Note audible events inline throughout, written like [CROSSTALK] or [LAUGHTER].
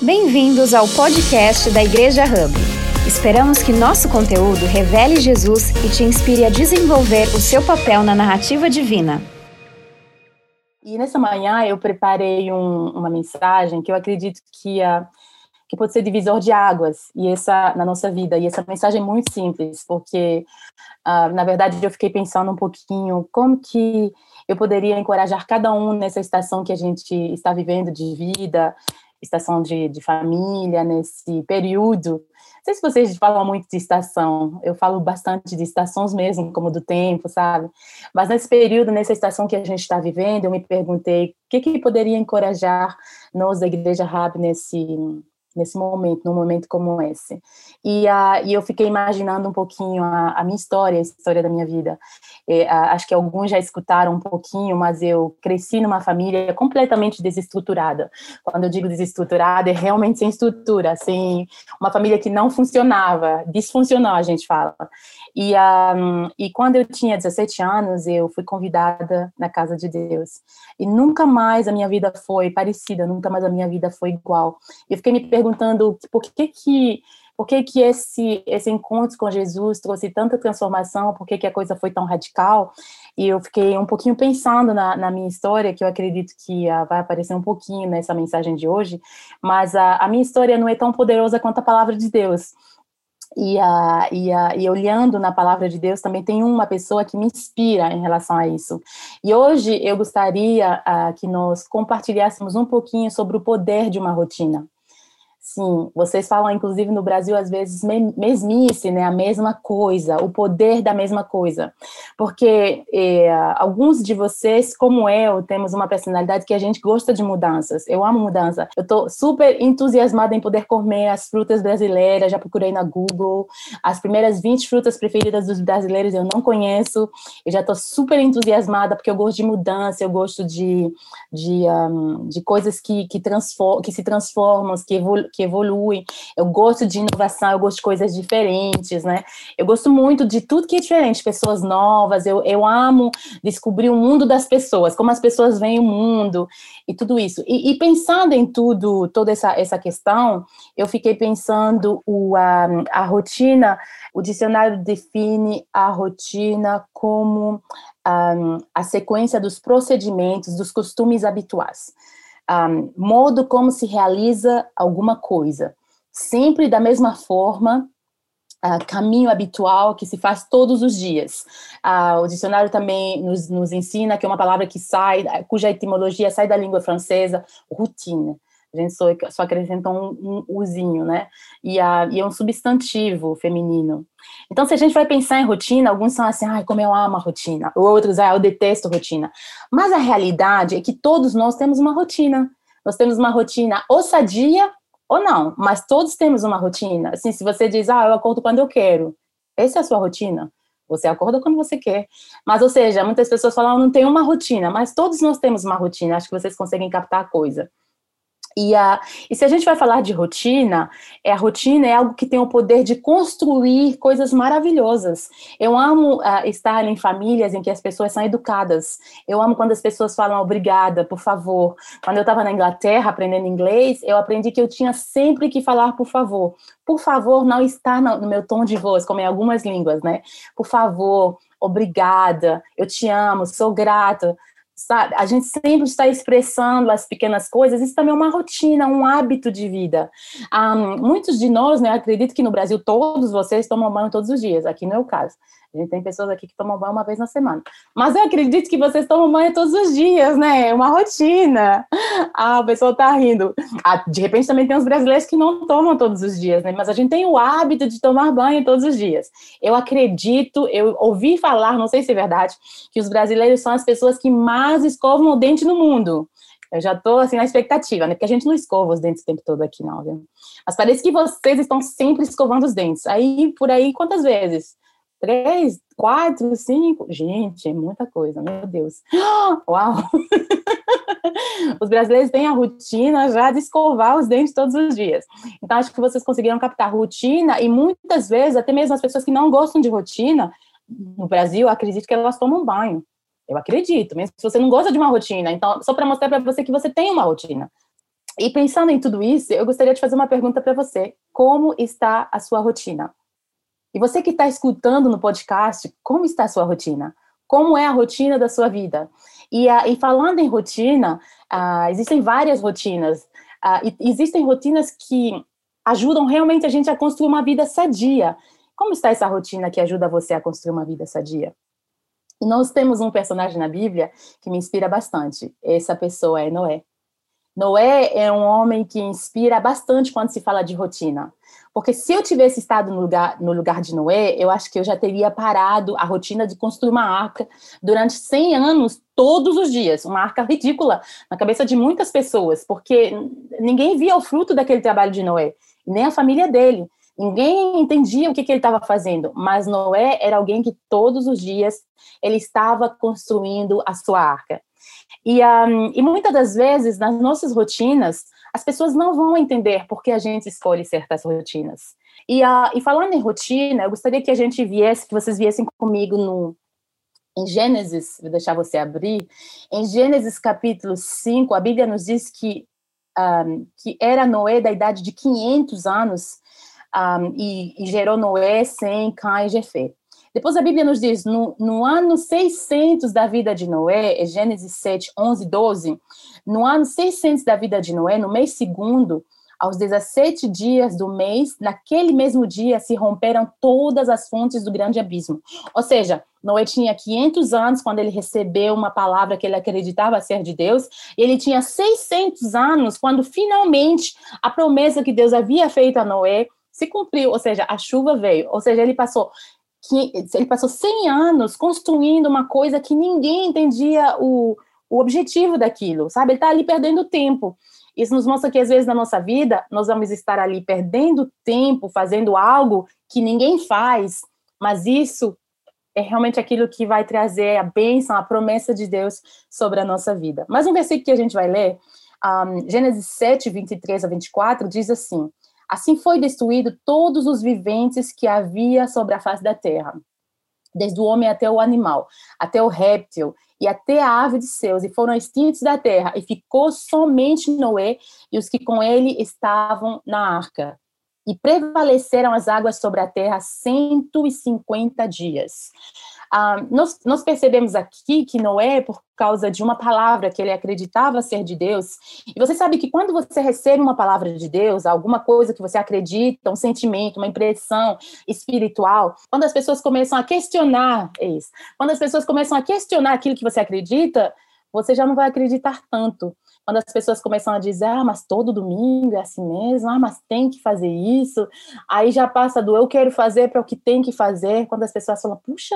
Bem-vindos ao podcast da Igreja Hub. Esperamos que nosso conteúdo revele Jesus e te inspire a desenvolver o seu papel na narrativa divina. E nessa manhã eu preparei um, uma mensagem que eu acredito que, uh, que pode ser divisor de águas e essa na nossa vida. E essa mensagem é muito simples, porque uh, na verdade eu fiquei pensando um pouquinho como que eu poderia encorajar cada um nessa estação que a gente está vivendo de vida, estação de, de família, nesse período. Não sei se vocês falam muito de estação, eu falo bastante de estações mesmo, como do tempo, sabe? Mas nesse período, nessa estação que a gente está vivendo, eu me perguntei o que, que poderia encorajar nós da Igreja Rab nesse, nesse momento, num momento como esse. E, uh, e eu fiquei imaginando um pouquinho a, a minha história, a história da minha vida. E, uh, acho que alguns já escutaram um pouquinho, mas eu cresci numa família completamente desestruturada. Quando eu digo desestruturada, é realmente sem estrutura, sem uma família que não funcionava, disfuncional, a gente fala. E, e quando eu tinha 17 anos, eu fui convidada na casa de Deus. E nunca mais a minha vida foi parecida, nunca mais a minha vida foi igual. Eu fiquei me perguntando por que que por que, que esse, esse encontro com Jesus trouxe tanta transformação, por que, que a coisa foi tão radical, e eu fiquei um pouquinho pensando na, na minha história, que eu acredito que uh, vai aparecer um pouquinho nessa mensagem de hoje, mas a, a minha história não é tão poderosa quanto a palavra de Deus. E, uh, e, uh, e olhando na palavra de Deus, também tem uma pessoa que me inspira em relação a isso. E hoje eu gostaria uh, que nós compartilhássemos um pouquinho sobre o poder de uma rotina. Sim, vocês falam, inclusive, no Brasil, às vezes, mesmice, né? A mesma coisa, o poder da mesma coisa. Porque é, alguns de vocês, como eu, temos uma personalidade que a gente gosta de mudanças. Eu amo mudança. Eu tô super entusiasmada em poder comer as frutas brasileiras, já procurei na Google. As primeiras 20 frutas preferidas dos brasileiros eu não conheço. Eu já tô super entusiasmada porque eu gosto de mudança, eu gosto de, de, um, de coisas que, que, que se transformam, que evoluem que evoluem. Eu gosto de inovação, eu gosto de coisas diferentes, né? Eu gosto muito de tudo que é diferente, pessoas novas. Eu, eu amo descobrir o mundo das pessoas, como as pessoas veem o mundo e tudo isso. E, e pensando em tudo, toda essa, essa questão, eu fiquei pensando o, a, a rotina. O dicionário define a rotina como um, a sequência dos procedimentos, dos costumes habituais um, modo como se realiza alguma coisa, sempre da mesma forma, uh, caminho habitual que se faz todos os dias. Uh, o dicionário também nos, nos, ensina que é uma palavra que sai, cuja etimologia sai da língua francesa, routine. A gente só, só acrescenta um, um uzinho, né? E, a, e é um substantivo feminino. Então, se a gente vai pensar em rotina, alguns são assim, ai, como eu amo a rotina. Outros, ah, eu detesto rotina. Mas a realidade é que todos nós temos uma rotina. Nós temos uma rotina ou sadia ou não, mas todos temos uma rotina. Assim, se você diz, ah, eu acordo quando eu quero, essa é a sua rotina. Você acorda quando você quer. Mas, ou seja, muitas pessoas falam, ah, não tem uma rotina, mas todos nós temos uma rotina. Acho que vocês conseguem captar a coisa. E, a, e se a gente vai falar de rotina, é, a rotina é algo que tem o poder de construir coisas maravilhosas. Eu amo uh, estar em famílias em que as pessoas são educadas. Eu amo quando as pessoas falam obrigada, por favor. Quando eu estava na Inglaterra aprendendo inglês, eu aprendi que eu tinha sempre que falar por favor. Por favor, não está no, meu tom de voz, como em algumas línguas, né? Por favor, obrigada, eu te amo, sou grata sabe? A gente sempre está expressando as pequenas coisas, isso também é uma rotina, um hábito de vida. Um, muitos de nós, né, acredito que no Brasil todos vocês tomam banho todos os dias, aqui não é o caso. A gente tem pessoas aqui que tomam banho uma vez na semana. Mas eu acredito que vocês tomam banho todos os dias, né? É uma rotina. Ah, o pessoal tá rindo. Ah, de repente também tem os brasileiros que não tomam todos os dias, né? Mas a gente tem o hábito de tomar banho todos os dias. Eu acredito, eu ouvi falar, não sei se é verdade, que os brasileiros são as pessoas que mais escovam o dente no mundo. Eu já tô assim na expectativa, né? Porque a gente não escova os dentes o tempo todo aqui, não, viu? Mas parece que vocês estão sempre escovando os dentes. Aí, por aí, quantas vezes? Três, quatro, cinco. Gente, é muita coisa, meu Deus. [GASPS] Uau! [LAUGHS] Os brasileiros têm a rotina já de escovar os dentes todos os dias. Então, acho que vocês conseguiram captar rotina e muitas vezes, até mesmo as pessoas que não gostam de rotina, no Brasil, acredito que elas tomam banho. Eu acredito, mesmo se você não gosta de uma rotina. Então, só para mostrar para você que você tem uma rotina. E pensando em tudo isso, eu gostaria de fazer uma pergunta para você: como está a sua rotina? E você que está escutando no podcast, como está a sua rotina? Como é a rotina da sua vida? E, uh, e falando em rotina, uh, existem várias rotinas. Uh, existem rotinas que ajudam realmente a gente a construir uma vida sadia. Como está essa rotina que ajuda você a construir uma vida sadia? E nós temos um personagem na Bíblia que me inspira bastante. Essa pessoa é Noé. Noé é um homem que inspira bastante quando se fala de rotina. Porque se eu tivesse estado no lugar, no lugar de Noé, eu acho que eu já teria parado a rotina de construir uma arca durante 100 anos, todos os dias. Uma arca ridícula na cabeça de muitas pessoas, porque ninguém via o fruto daquele trabalho de Noé, nem a família dele. Ninguém entendia o que, que ele estava fazendo, mas Noé era alguém que todos os dias ele estava construindo a sua arca. E, um, e muitas das vezes, nas nossas rotinas, as pessoas não vão entender por que a gente escolhe certas rotinas. E, uh, e falando em rotina, eu gostaria que a gente viesse, que vocês viessem comigo no, em Gênesis, vou deixar você abrir, em Gênesis capítulo 5, a Bíblia nos diz que, um, que era Noé da idade de 500 anos um, e, e, gerou Noé, Sem, Cã e Jefé. Depois a Bíblia nos diz, no, no ano 600 da vida de Noé, é Gênesis 7, 11, 12, no ano 600 da vida de Noé, no mês segundo, aos 17 dias do mês, naquele mesmo dia se romperam todas as fontes do grande abismo. Ou seja, Noé tinha 500 anos quando ele recebeu uma palavra que ele acreditava ser de Deus, e ele tinha 600 anos quando finalmente a promessa que Deus havia feito a Noé se cumpriu, ou seja, a chuva veio, ou seja, ele passou que ele passou 100 anos construindo uma coisa que ninguém entendia o, o objetivo daquilo, sabe? Ele está ali perdendo tempo. Isso nos mostra que, às vezes, na nossa vida, nós vamos estar ali perdendo tempo, fazendo algo que ninguém faz, mas isso é realmente aquilo que vai trazer a bênção, a promessa de Deus sobre a nossa vida. Mais um versículo que a gente vai ler, um, Gênesis 7, 23 a 24, diz assim: Assim foi destruído todos os viventes que havia sobre a face da terra, desde o homem até o animal, até o réptil e até a ave de seus, e foram extintos da terra, e ficou somente Noé e os que com ele estavam na arca. E prevaleceram as águas sobre a terra 150 dias. Ah, nós, nós, percebemos aqui que Noé, por causa de uma palavra que ele acreditava ser de Deus, e você sabe que quando você recebe uma palavra de Deus, alguma coisa que você acredita, um sentimento, uma impressão espiritual, quando as pessoas começam a questionar é isso, quando as pessoas começam a questionar aquilo que você acredita, você já não vai acreditar tanto. Quando as pessoas começam a dizer, ah, mas todo domingo é assim mesmo, ah, mas tem que fazer isso, aí já passa do eu quero fazer para o que tem que fazer, quando as pessoas falam, puxa,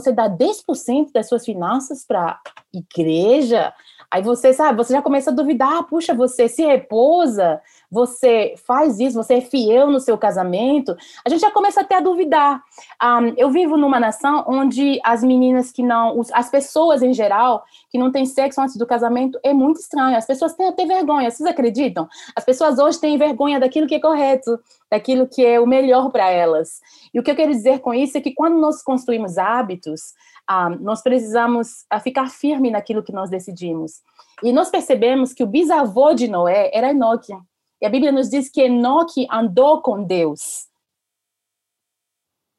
você dá 10% das suas finanças para igreja, aí você sabe, você já começa a duvidar, puxa, você se repousa, você faz isso, você é fiel no seu casamento, a gente já começa até a duvidar. Um, eu vivo numa nação onde as meninas que não, as pessoas em geral, que não têm sexo antes do casamento, é muito estranho. As pessoas têm até vergonha, vocês acreditam? As pessoas hoje têm vergonha daquilo que é correto, daquilo que é o melhor para elas. E o que eu quero dizer com isso é que quando nós construímos hábitos, ah, nós precisamos ah, ficar firme naquilo que nós decidimos. E nós percebemos que o bisavô de Noé era Enoque. E a Bíblia nos diz que Enoque andou com Deus.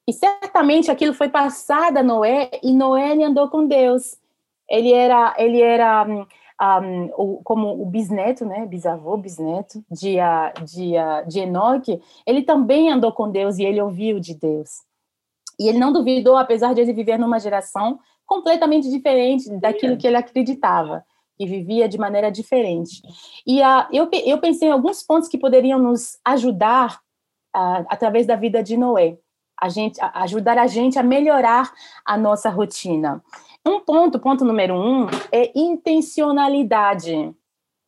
E certamente aquilo foi passado a Noé, e Noé andou com Deus. Ele era, ele era um, o, como o bisneto, né, bisavô, bisneto de, de, de Enoque, ele também andou com Deus e ele ouviu de Deus. E ele não duvidou, apesar de ele viver numa geração completamente diferente daquilo que ele acreditava, e vivia de maneira diferente. E uh, eu, eu pensei em alguns pontos que poderiam nos ajudar uh, através da vida de Noé, a gente, a, ajudar a gente a melhorar a nossa rotina. Um ponto, ponto número um, é intencionalidade.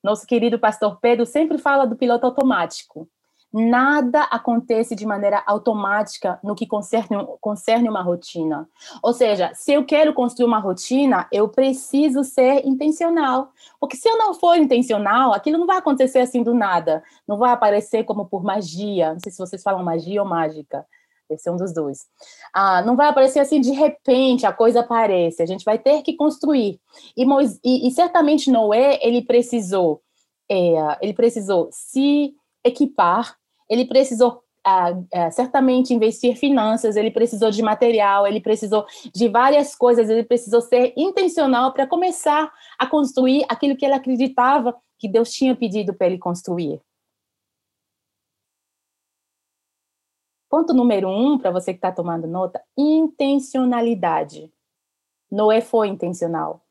Nosso querido pastor Pedro sempre fala do piloto automático. Nada acontece de maneira automática no que concerne, concerne uma rotina. Ou seja, se eu quero construir uma rotina, eu preciso ser intencional. Porque se eu não for intencional, aquilo não vai acontecer assim do nada. Não vai aparecer como por magia. Não sei se vocês falam magia ou mágica Deve ser um dos dois. Ah, não vai aparecer assim de repente, a coisa aparece. A gente vai ter que construir. E, e, e certamente Noé, ele precisou é, ele precisou se equipar, ele precisou ah, ah, certamente investir finanças, ele precisou de material, ele precisou de várias coisas, ele precisou ser intencional para começar a construir aquilo que ele acreditava que Deus tinha pedido para ele construir. Ponto número um, para você que está tomando nota, intencionalidade. Noé foi intencional.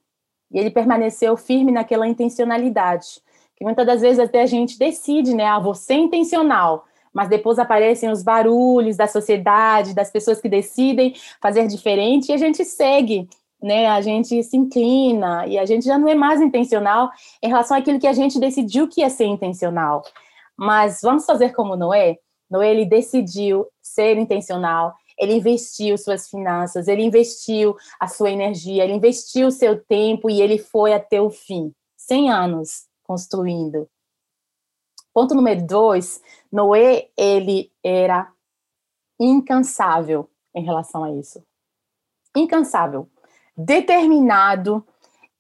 E ele permaneceu firme naquela intencionalidade. Que muitas das vezes até a gente decide, né? Ah, vou ser intencional. Mas depois aparecem os barulhos da sociedade, das pessoas que decidem fazer diferente, e a gente segue, né? A gente se inclina, e a gente já não é mais intencional em relação àquilo que a gente decidiu que ia ser intencional. Mas vamos fazer como Noé? Noé, ele decidiu ser intencional, ele investiu suas finanças, ele investiu a sua energia, ele investiu o seu tempo e ele foi até o fim. 100 anos construindo. Ponto número dois, Noé, ele era incansável em relação a isso. Incansável. Determinado,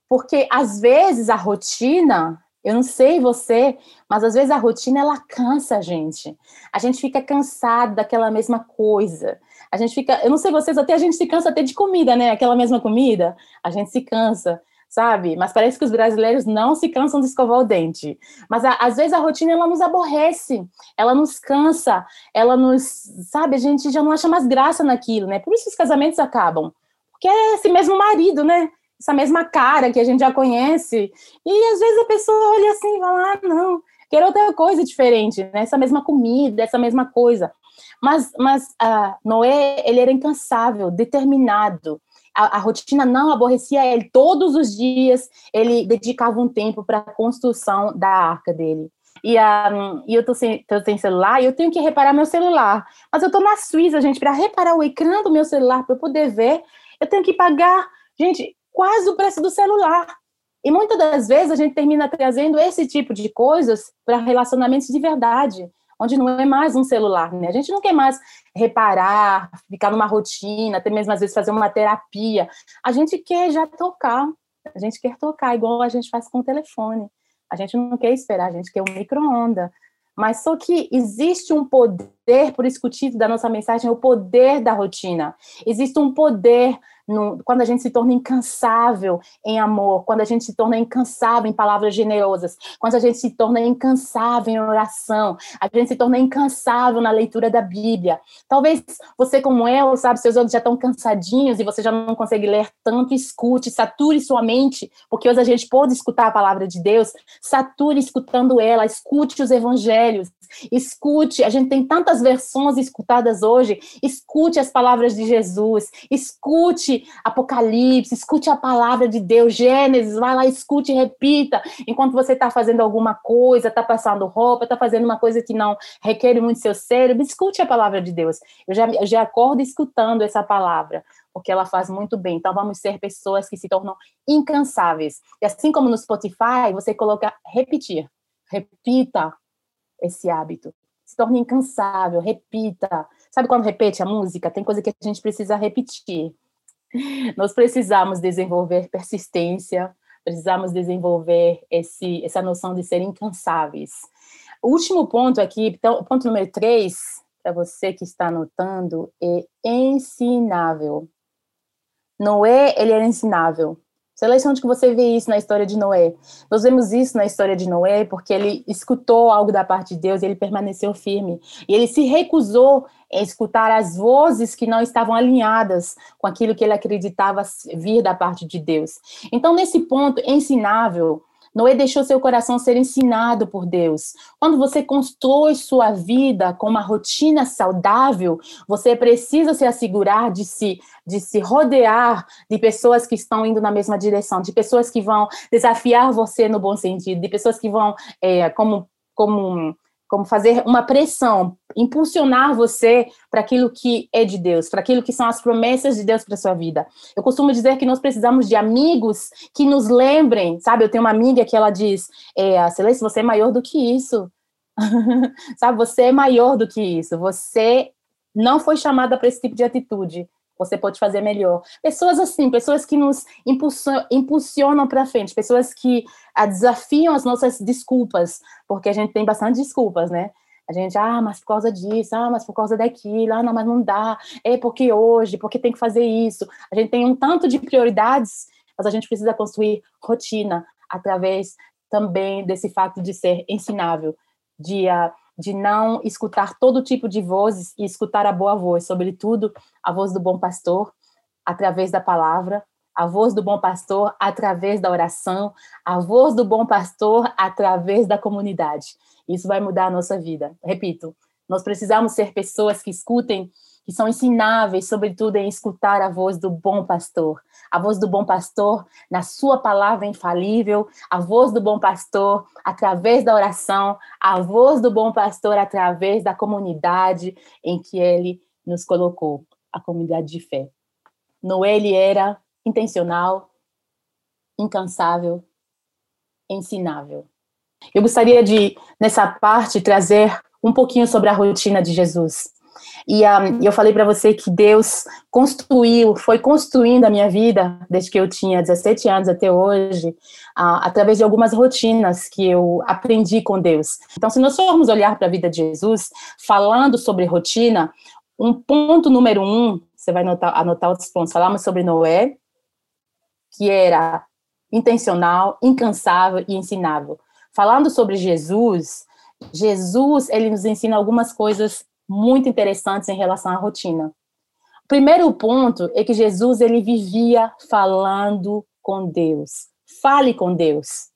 porque às vezes a rotina eu não sei você, mas às vezes a rotina ela cansa a gente. A gente fica cansado daquela mesma coisa. A gente fica, eu não sei vocês, até a gente se cansa até de comida, né? Aquela mesma comida, a gente se cansa, sabe? Mas parece que os brasileiros não se cansam de escovar o dente. Mas a, às vezes a rotina ela nos aborrece, ela nos cansa, ela nos, sabe? A gente já não acha mais graça naquilo, né? Por isso os casamentos acabam. Porque é esse mesmo marido, né? essa mesma cara que a gente já conhece. E às vezes a pessoa olha assim e fala: ah, não, quero outra coisa diferente, né? essa mesma comida, essa mesma coisa. Mas, mas uh, Noé, ele era incansável, determinado. A, a, rotina não aborrecia ele. Todos os dias ele dedicava um tempo para a construção da arca dele. E, um, e eu tô sem, tô sem celular e eu tenho que reparar meu celular. Mas eu tô na Suíça, gente, para reparar o ecrã do meu celular, para eu poder ver, eu tenho que pagar. Gente, quase o preço do celular. E muitas das vezes a gente termina trazendo esse tipo de coisas para relacionamentos de verdade, onde não é mais um celular, né? A gente não quer mais reparar, ficar numa rotina, até mesmo às vezes fazer uma terapia. A gente quer já tocar, a gente quer tocar, igual a gente faz com o telefone. A gente não quer esperar, a gente quer um micro-onda. Mas só que existe um poder, por isso que o título da nossa mensagem é o poder da rotina. Existe um poder no, quando a gente se torna incansável em amor, quando a gente se torna incansável em palavras generosas, quando a gente se torna incansável em oração, a gente se torna incansável na leitura da Bíblia. Talvez você, como eu, sabe, seus olhos já estão cansadinhos e você já não consegue ler tanto, escute, sature sua mente, porque hoje a gente pode escutar a palavra de Deus, sature escutando ela, escute os evangelhos, escute, a gente tem tantas versões escutadas hoje, escute as palavras de Jesus, Apocalipse, escute a palavra de Deus, Gênesis, vai lá, escute repita, enquanto você está fazendo alguma coisa, está passando roupa, está fazendo uma coisa que não requer muito seu cérebro, escute a palavra de Deus. Eu já, eu já acordo escutando essa palavra, porque ela faz muito bem. Então, vamos ser pessoas que se tornam incansáveis. E assim como no Spotify, você coloca repetir, repita esse hábito. Se torne incansável, repita. Sabe quando repete a música? Tem coisa que a gente precisa repetir. Nós precisamos desenvolver persistência, precisamos desenvolver esse, essa noção de ser incansáveis. O último ponto aqui, então, ponto número três, para você que está anotando, é ensinável. Noé, ele era ensinável. Selecione onde que você vê isso na história de Noé. Nós vemos isso na história de Noé porque ele escutou algo da parte de Deus e ele permaneceu firme. E ele se recusou a escutar as vozes que não estavam alinhadas com aquilo que ele acreditava vir da parte de Deus. Então, nesse ponto, ensinável, Noé deixou seu coração ser ensinado por Deus. Quando você constrói sua vida com uma rotina saudável, você precisa se assegurar de se, de se rodear de pessoas que estão indo na mesma direção, de pessoas que vão desafiar você no bom sentido, de pessoas que vão, é, como, como como fazer uma pressão, impulsionar você para aquilo que é de Deus, para aquilo que são as promessas de Deus para sua vida. Eu costumo dizer que nós precisamos de amigos que nos lembrem, sabe? Eu tenho uma amiga que ela diz, é, Celeste, você é maior do que isso. [LAUGHS] sabe? Você é maior do que isso. Você não foi chamada para esse tipo de atitude. Você pode fazer melhor. Pessoas assim, pessoas que nos impulsionam para frente, pessoas que ah, desafiam as nossas desculpas, porque a gente tem bastante desculpas, né? A gente, ah, mas por causa disso, ah, mas por causa daquilo, ah, não, mas não dá, é porque hoje, porque tem que fazer isso. A gente tem um tanto de prioridades, mas a gente precisa construir rotina através também desse fato de ser ensinável, de, uh, de não escutar todo tipo de vozes e escutar a boa voz, sobretudo a voz do bom pastor, através da palavra, a voz do bom pastor através da oração, a voz do bom pastor através da comunidade. Isso vai mudar a nossa vida. Repito, nós precisamos ser pessoas que escutem, que são ensináveis, sobretudo em escutar a voz do bom pastor. A voz do bom pastor na sua palavra infalível, a voz do bom pastor através da oração, a voz do bom pastor através da comunidade em que ele nos colocou, a comunidade de fé. Noé ele era intencional, incansável, ensinável. Eu gostaria de, nessa parte, trazer um pouquinho sobre a rotina de Jesus. E um, eu falei para você que Deus construiu, foi construindo a minha vida, desde que eu tinha 17 anos até hoje, uh, através de algumas rotinas que eu aprendi com Deus. Então, se nós formos olhar para a vida de Jesus, falando sobre rotina, um ponto número um, você vai anotar, anotar outros pontos, falamos sobre Noé, que era intencional, incansável e ensinável. Falando sobre Jesus, Jesus, ele nos ensina algumas coisas muito interessantes em relação à rotina. O primeiro ponto é que Jesus, ele vivia falando com Deus. Fale com Deus.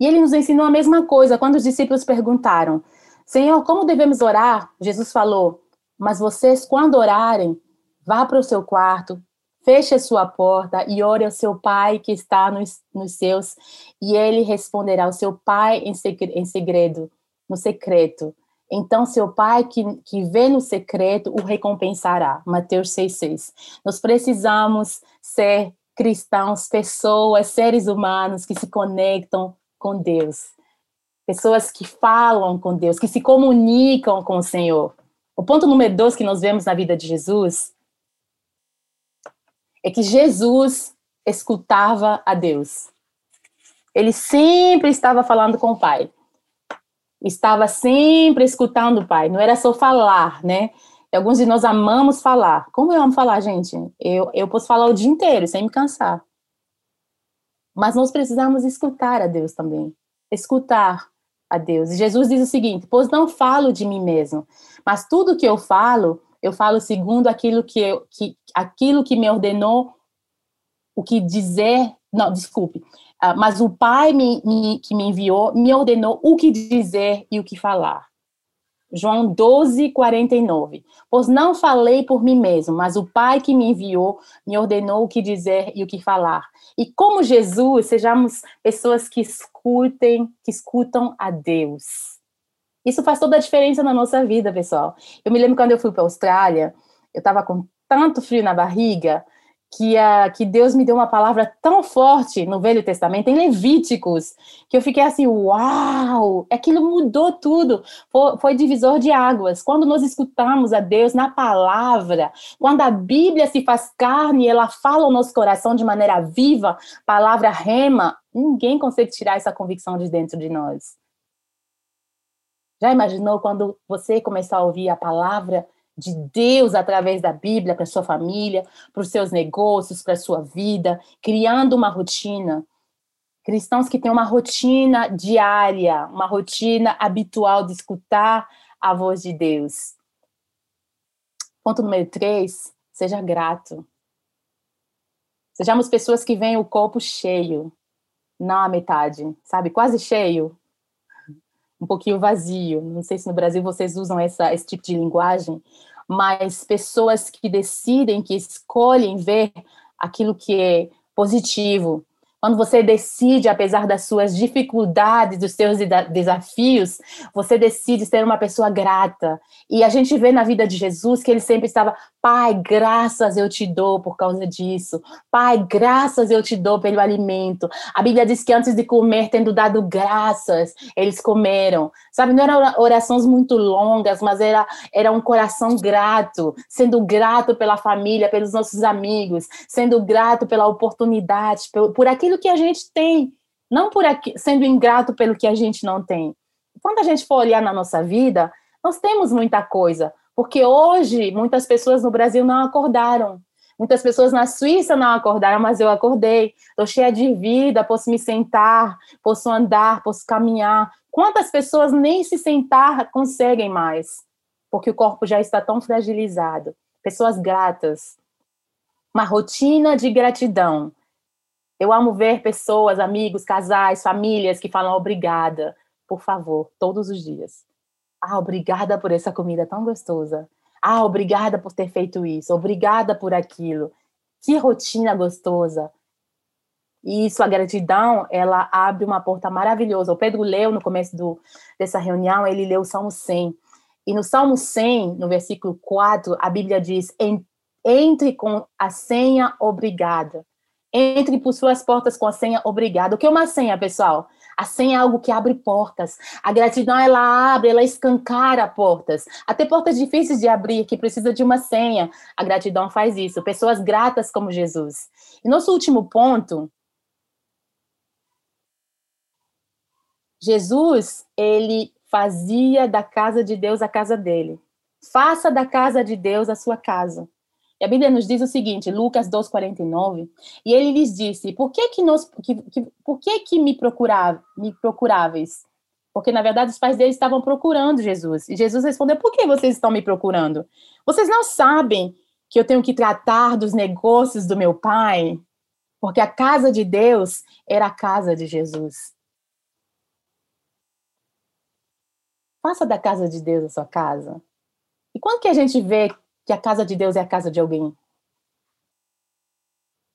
E ele nos ensinou a mesma coisa quando os discípulos perguntaram: Senhor, como devemos orar? Jesus falou: Mas vocês, quando orarem, vá para o seu quarto, feche a sua porta e ore ao seu pai que está nos, nos seus, e ele responderá ao seu pai em, em segredo, no secreto. Então, seu pai que, que vê no secreto o recompensará. Mateus 6,6. Nós precisamos ser cristãos, pessoas, seres humanos que se conectam com Deus. Pessoas que falam com Deus, que se comunicam com o Senhor. O ponto número dois que nós vemos na vida de Jesus é que Jesus escutava a Deus. Ele sempre estava falando com o Pai. Estava sempre escutando o Pai. Não era só falar, né? Alguns de nós amamos falar. Como eu amo falar, gente? Eu, eu posso falar o dia inteiro, sem me cansar. Mas nós precisamos escutar a Deus também. Escutar a Deus. E Jesus diz o seguinte: Pois não falo de mim mesmo, mas tudo que eu falo, eu falo segundo aquilo que, eu, que aquilo que me ordenou o que dizer, não, desculpe, uh, mas o Pai me, me, que me enviou me ordenou o que dizer e o que falar. João 12, 49. Pois não falei por mim mesmo, mas o Pai que me enviou me ordenou o que dizer e o que falar. E como Jesus, sejamos pessoas que escutem, que escutam a Deus isso faz toda a diferença na nossa vida, pessoal. Eu me lembro quando eu fui para a Austrália, eu estava com tanto frio na barriga que, uh, que Deus me deu uma palavra tão forte no Velho Testamento, em Levíticos, que eu fiquei assim, uau! Aquilo mudou tudo. Foi, foi divisor de águas. Quando nós escutamos a Deus na palavra, quando a Bíblia se faz carne, ela fala ao nosso coração de maneira viva, palavra rema, ninguém consegue tirar essa convicção de dentro de nós. Já imaginou quando você começar a ouvir a palavra de Deus através da Bíblia para sua família, para os seus negócios, para a sua vida, criando uma rotina? Cristãos que têm uma rotina diária, uma rotina habitual de escutar a voz de Deus. Ponto número três, seja grato. Sejamos pessoas que veem o copo cheio, não a metade, sabe? Quase cheio, um pouquinho vazio. Não sei se no Brasil vocês usam essa, esse tipo de linguagem, mas pessoas que decidem, que escolhem ver aquilo que é positivo. Quando você decide, apesar das suas dificuldades, dos seus desafios, você decide ser uma pessoa grata. E a gente vê na vida de Jesus que ele sempre estava, Pai, graças eu te dou por causa disso. Pai, graças eu te dou pelo alimento. A Bíblia diz que antes de comer, tendo dado graças, eles comeram. Sabe, não eram orações muito longas, mas era, era um coração grato, sendo grato pela família, pelos nossos amigos, sendo grato pela oportunidade, por, por aquilo que a gente tem, não por aqui, sendo ingrato pelo que a gente não tem. Quando a gente for olhar na nossa vida, nós temos muita coisa, porque hoje muitas pessoas no Brasil não acordaram. Muitas pessoas na Suíça não acordaram, mas eu acordei. Estou cheia de vida, posso me sentar, posso andar, posso caminhar. Quantas pessoas nem se sentar conseguem mais? Porque o corpo já está tão fragilizado. Pessoas gratas. Uma rotina de gratidão. Eu amo ver pessoas, amigos, casais, famílias que falam obrigada, por favor, todos os dias. Ah, obrigada por essa comida tão gostosa. Ah, obrigada por ter feito isso. Obrigada por aquilo. Que rotina gostosa. E isso, a gratidão, ela abre uma porta maravilhosa. O Pedro leu no começo do, dessa reunião, ele leu o Salmo 100. E no Salmo 100, no versículo 4, a Bíblia diz: entre com a senha obrigada. Entre por suas portas com a senha obrigado. O que é uma senha, pessoal? A senha é algo que abre portas. A gratidão, ela abre, ela escancara portas. Até portas difíceis de abrir, que precisa de uma senha. A gratidão faz isso. Pessoas gratas como Jesus. E nosso último ponto. Jesus, ele fazia da casa de Deus a casa dele. Faça da casa de Deus a sua casa. E a Bíblia nos diz o seguinte, Lucas 2:49, e ele lhes disse: "Por que que nós que, que, por que que me procurava, me procuráveis?" Porque na verdade os pais deles estavam procurando Jesus. E Jesus respondeu: "Por que vocês estão me procurando? Vocês não sabem que eu tenho que tratar dos negócios do meu pai?" Porque a casa de Deus era a casa de Jesus. Faça da casa de Deus a sua casa. E quando que a gente vê que a casa de Deus é a casa de alguém.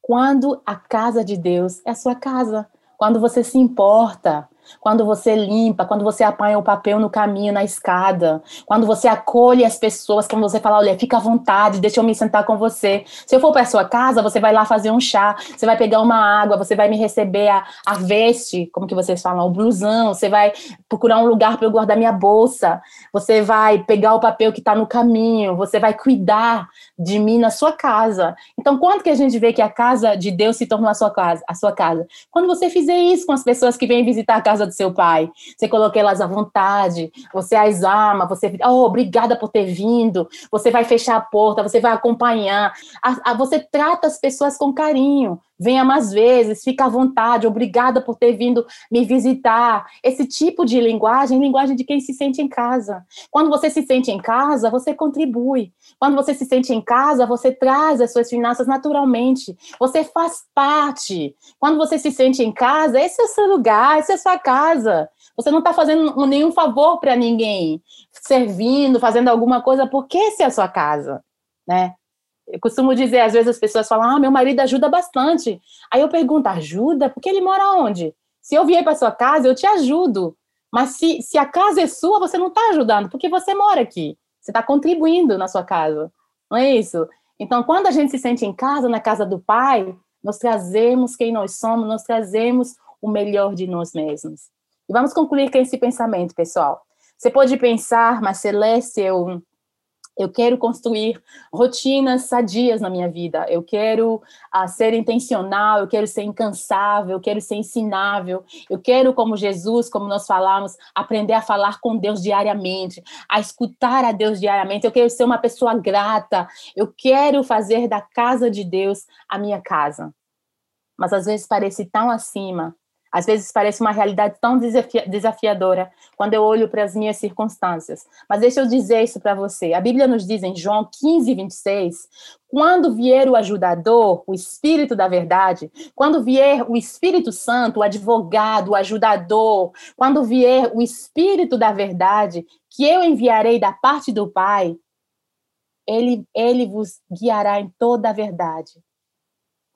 Quando a casa de Deus é a sua casa, quando você se importa, quando você limpa, quando você apanha o papel no caminho, na escada, quando você acolhe as pessoas, quando você fala, olha, fica à vontade, deixa eu me sentar com você. Se eu for para sua casa, você vai lá fazer um chá, você vai pegar uma água, você vai me receber a, a veste, como que vocês falam, o blusão, você vai procurar um lugar para eu guardar minha bolsa, você vai pegar o papel que está no caminho, você vai cuidar de mim na sua casa. Então, quando que a gente vê que a casa de Deus se tornou a sua casa? A sua casa? Quando você fizer isso com as pessoas que vêm visitar a casa do seu pai. Você coloca elas à vontade, você as ama, você, oh, obrigada por ter vindo. Você vai fechar a porta, você vai acompanhar. A, a, você trata as pessoas com carinho venha mais vezes, fica à vontade, obrigada por ter vindo me visitar. Esse tipo de linguagem linguagem de quem se sente em casa. Quando você se sente em casa, você contribui. Quando você se sente em casa, você traz as suas finanças naturalmente. Você faz parte. Quando você se sente em casa, esse é o seu lugar, essa é a sua casa. Você não está fazendo nenhum favor para ninguém, servindo, fazendo alguma coisa, porque essa é a sua casa, né? Eu costumo dizer, às vezes as pessoas falam, ah, meu marido ajuda bastante. Aí eu pergunto, ajuda? Porque ele mora onde? Se eu vier para sua casa, eu te ajudo. Mas se, se a casa é sua, você não está ajudando, porque você mora aqui. Você está contribuindo na sua casa. Não é isso? Então, quando a gente se sente em casa, na casa do Pai, nós trazemos quem nós somos, nós trazemos o melhor de nós mesmos. E vamos concluir com esse pensamento, pessoal. Você pode pensar, mas Celeste, eu eu quero construir rotinas sadias na minha vida. Eu quero uh, ser intencional, eu quero ser incansável, eu quero ser ensinável. Eu quero, como Jesus, como nós falamos, aprender a falar com Deus diariamente, a escutar a Deus diariamente. Eu quero ser uma pessoa grata. Eu quero fazer da casa de Deus a minha casa. Mas às vezes parece tão acima às vezes parece uma realidade tão desafiadora quando eu olho para as minhas circunstâncias. Mas deixa eu dizer isso para você. A Bíblia nos diz em João 15, 26, quando vier o ajudador, o Espírito da Verdade, quando vier o Espírito Santo, o advogado, o ajudador, quando vier o Espírito da Verdade, que eu enviarei da parte do Pai, ele, ele vos guiará em toda a verdade.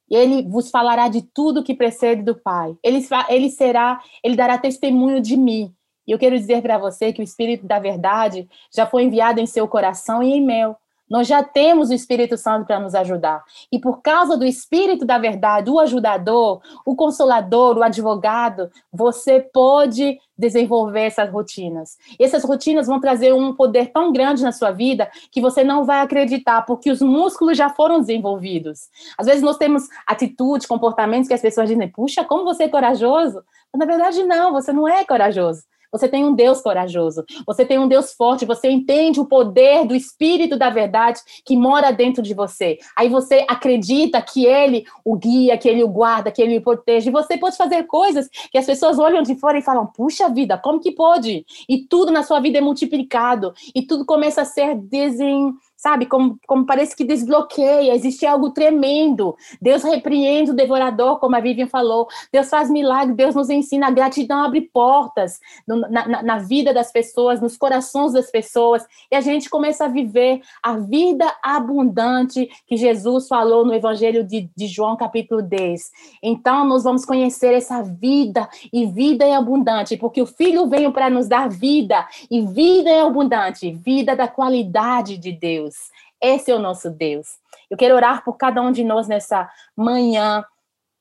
E ele vos falará de tudo que precede do Pai. Ele, ele será, ele dará testemunho de mim. E eu quero dizer para você que o Espírito da Verdade já foi enviado em seu coração e em meu. Nós já temos o Espírito Santo para nos ajudar. E por causa do Espírito da Verdade, o ajudador, o consolador, o advogado, você pode desenvolver essas rotinas. E essas rotinas vão trazer um poder tão grande na sua vida que você não vai acreditar, porque os músculos já foram desenvolvidos. Às vezes nós temos atitudes, comportamentos que as pessoas dizem: puxa, como você é corajoso. Mas, na verdade, não, você não é corajoso. Você tem um Deus corajoso, você tem um Deus forte, você entende o poder do Espírito da verdade que mora dentro de você. Aí você acredita que Ele o guia, que Ele o guarda, que Ele o protege. Você pode fazer coisas que as pessoas olham de fora e falam: puxa vida, como que pode? E tudo na sua vida é multiplicado, e tudo começa a ser desen sabe? Como, como parece que desbloqueia, existe algo tremendo. Deus repreende o devorador, como a Vivian falou. Deus faz milagre, Deus nos ensina. A gratidão abre portas no, na, na, vida das pessoas, nos corações das pessoas. E a gente começa a viver a vida abundante que Jesus falou no Evangelho de, de João, capítulo 10. Então, nós vamos conhecer essa vida, e vida é abundante, porque o Filho veio para nos dar vida, e vida é abundante, vida da qualidade de Deus. Deus. Esse é o nosso Deus. Eu quero orar por cada um de nós nessa manhã,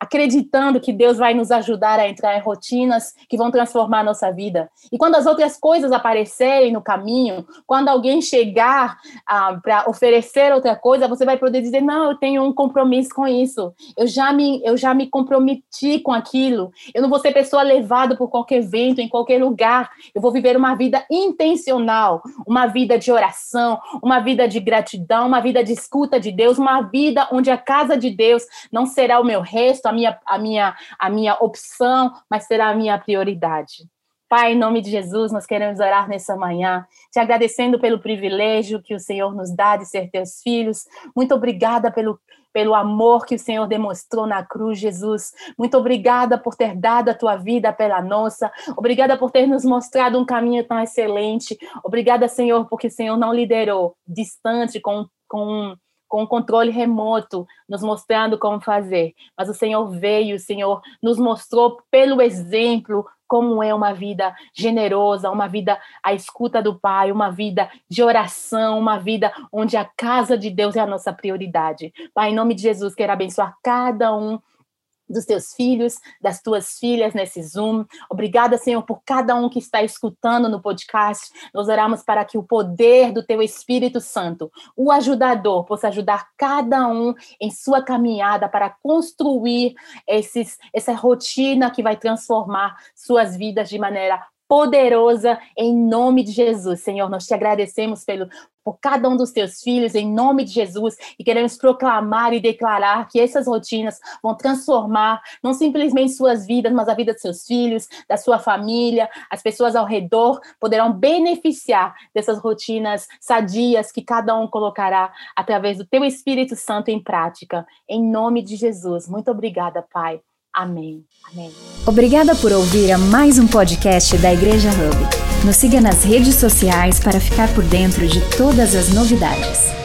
acreditando que Deus vai nos ajudar a entrar em rotinas que vão transformar a nossa vida. E quando as outras coisas aparecerem no caminho, quando alguém chegar ah, para oferecer outra coisa, você vai poder dizer: "Não, eu tenho um compromisso com isso. Eu já me eu já me comprometi com aquilo. Eu não vou ser pessoa levada por qualquer vento em qualquer lugar. Eu vou viver uma vida intencional, uma vida de oração, uma vida de gratidão, uma vida de escuta de Deus, uma vida onde a casa de Deus não será o meu resto, minha, a, minha, a minha opção, mas será a minha prioridade. Pai, em nome de Jesus, nós queremos orar nessa manhã, te agradecendo pelo privilégio que o Senhor nos dá de ser teus filhos. Muito obrigada pelo, pelo amor que o Senhor demonstrou na cruz, Jesus. Muito obrigada por ter dado a tua vida pela nossa. Obrigada por ter nos mostrado um caminho tão excelente. Obrigada, Senhor, porque o Senhor não liderou distante com, com com controle remoto, nos mostrando como fazer. Mas o Senhor veio, o Senhor nos mostrou pelo exemplo como é uma vida generosa, uma vida à escuta do Pai, uma vida de oração, uma vida onde a casa de Deus é a nossa prioridade. Pai, em nome de Jesus, quero abençoar cada um dos teus filhos, das tuas filhas nesse Zoom. Obrigada, Senhor, por cada um que está escutando no podcast. Nós oramos para que o poder do teu Espírito Santo, o ajudador, possa ajudar cada um em sua caminhada para construir esses, essa rotina que vai transformar suas vidas de maneira poderosa em nome de Jesus. Senhor, nós te agradecemos pelo, por cada um dos teus filhos, em nome de Jesus, e queremos proclamar e declarar que essas rotinas vão transformar não simplesmente suas vidas, mas a vida de seus filhos, da sua família, as pessoas ao redor poderão beneficiar dessas rotinas sadias que cada um colocará através do teu Espírito Santo em prática. Em nome de Jesus. Muito obrigada, Pai. Amém. Amém. Obrigada por ouvir a mais um podcast da Igreja Hub. Nos siga nas redes sociais para ficar por dentro de todas as novidades.